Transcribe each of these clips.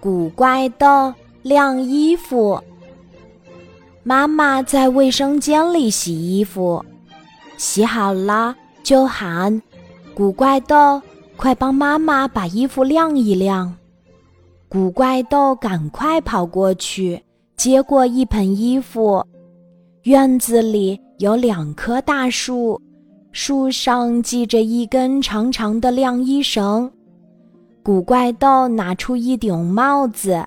古怪的晾衣服。妈妈在卫生间里洗衣服，洗好了就喊：“古怪豆，快帮妈妈把衣服晾一晾。”古怪豆赶快跑过去，接过一盆衣服。院子里有两棵大树，树上系着一根长长的晾衣绳。古怪豆拿出一顶帽子，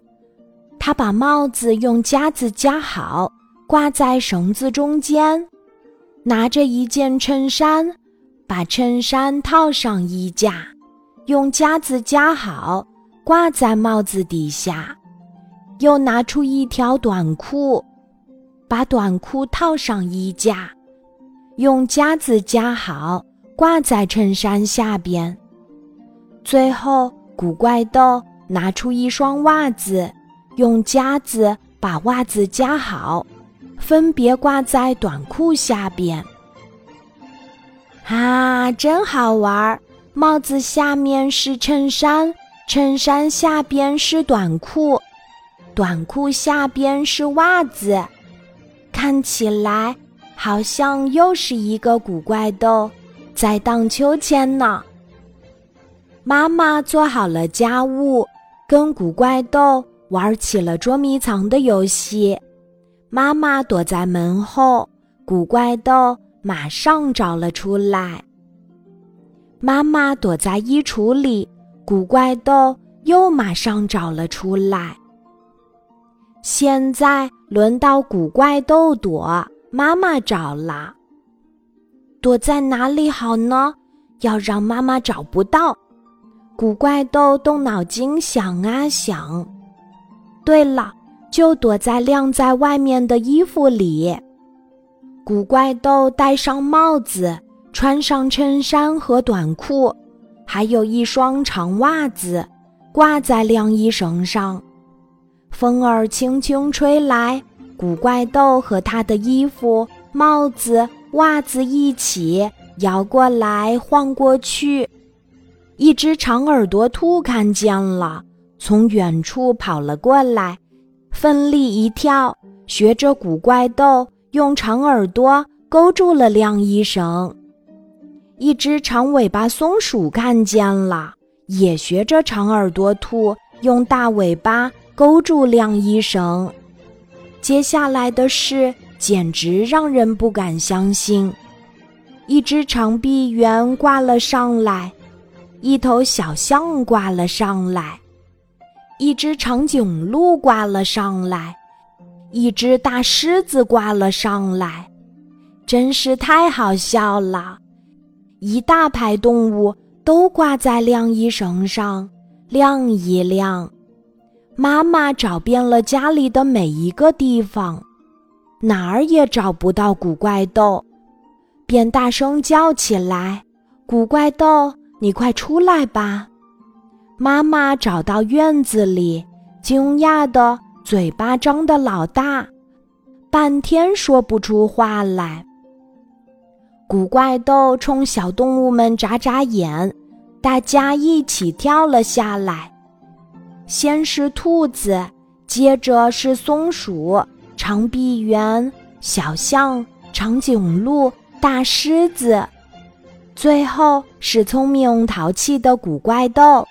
他把帽子用夹子夹好，挂在绳子中间。拿着一件衬衫，把衬衫套上衣架，用夹子夹好，挂在帽子底下。又拿出一条短裤，把短裤套上衣架，用夹子夹好，挂在衬衫下边。最后。古怪豆拿出一双袜子，用夹子把袜子夹好，分别挂在短裤下边。啊，真好玩儿！帽子下面是衬衫，衬衫下边是短裤，短裤下边是袜子，看起来好像又是一个古怪豆在荡秋千呢。妈妈做好了家务，跟古怪豆玩起了捉迷藏的游戏。妈妈躲在门后，古怪豆马上找了出来。妈妈躲在衣橱里，古怪豆又马上找了出来。现在轮到古怪豆躲，妈妈找了。躲在哪里好呢？要让妈妈找不到。古怪豆动脑筋想啊想，对了，就躲在晾在外面的衣服里。古怪豆戴上帽子，穿上衬衫和短裤，还有一双长袜子，挂在晾衣绳上。风儿轻轻吹来，古怪豆和他的衣服、帽子、袜子一起摇过来，晃过去。一只长耳朵兔看见了，从远处跑了过来，奋力一跳，学着古怪豆用长耳朵勾住了晾衣绳。一只长尾巴松鼠看见了，也学着长耳朵兔用大尾巴勾住晾衣绳。接下来的事简直让人不敢相信，一只长臂猿挂了上来。一头小象挂了上来，一只长颈鹿挂了上来，一只大狮子挂了上来，真是太好笑了！一大排动物都挂在晾衣绳上，晾一晾。妈妈找遍了家里的每一个地方，哪儿也找不到古怪豆，便大声叫起来：“古怪豆！”你快出来吧！妈妈找到院子里，惊讶的嘴巴张得老大，半天说不出话来。古怪豆冲小动物们眨眨眼，大家一起跳了下来。先是兔子，接着是松鼠、长臂猿、小象、长颈鹿、大狮子。最后是聪明淘气的古怪豆，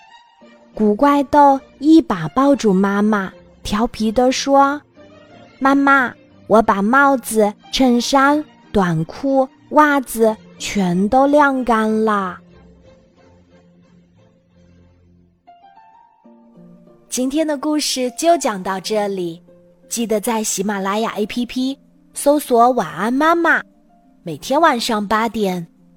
古怪豆一把抱住妈妈，调皮地说：“妈妈，我把帽子、衬衫、短裤、袜子全都晾干了。”今天的故事就讲到这里，记得在喜马拉雅 APP 搜索“晚安妈妈”，每天晚上八点。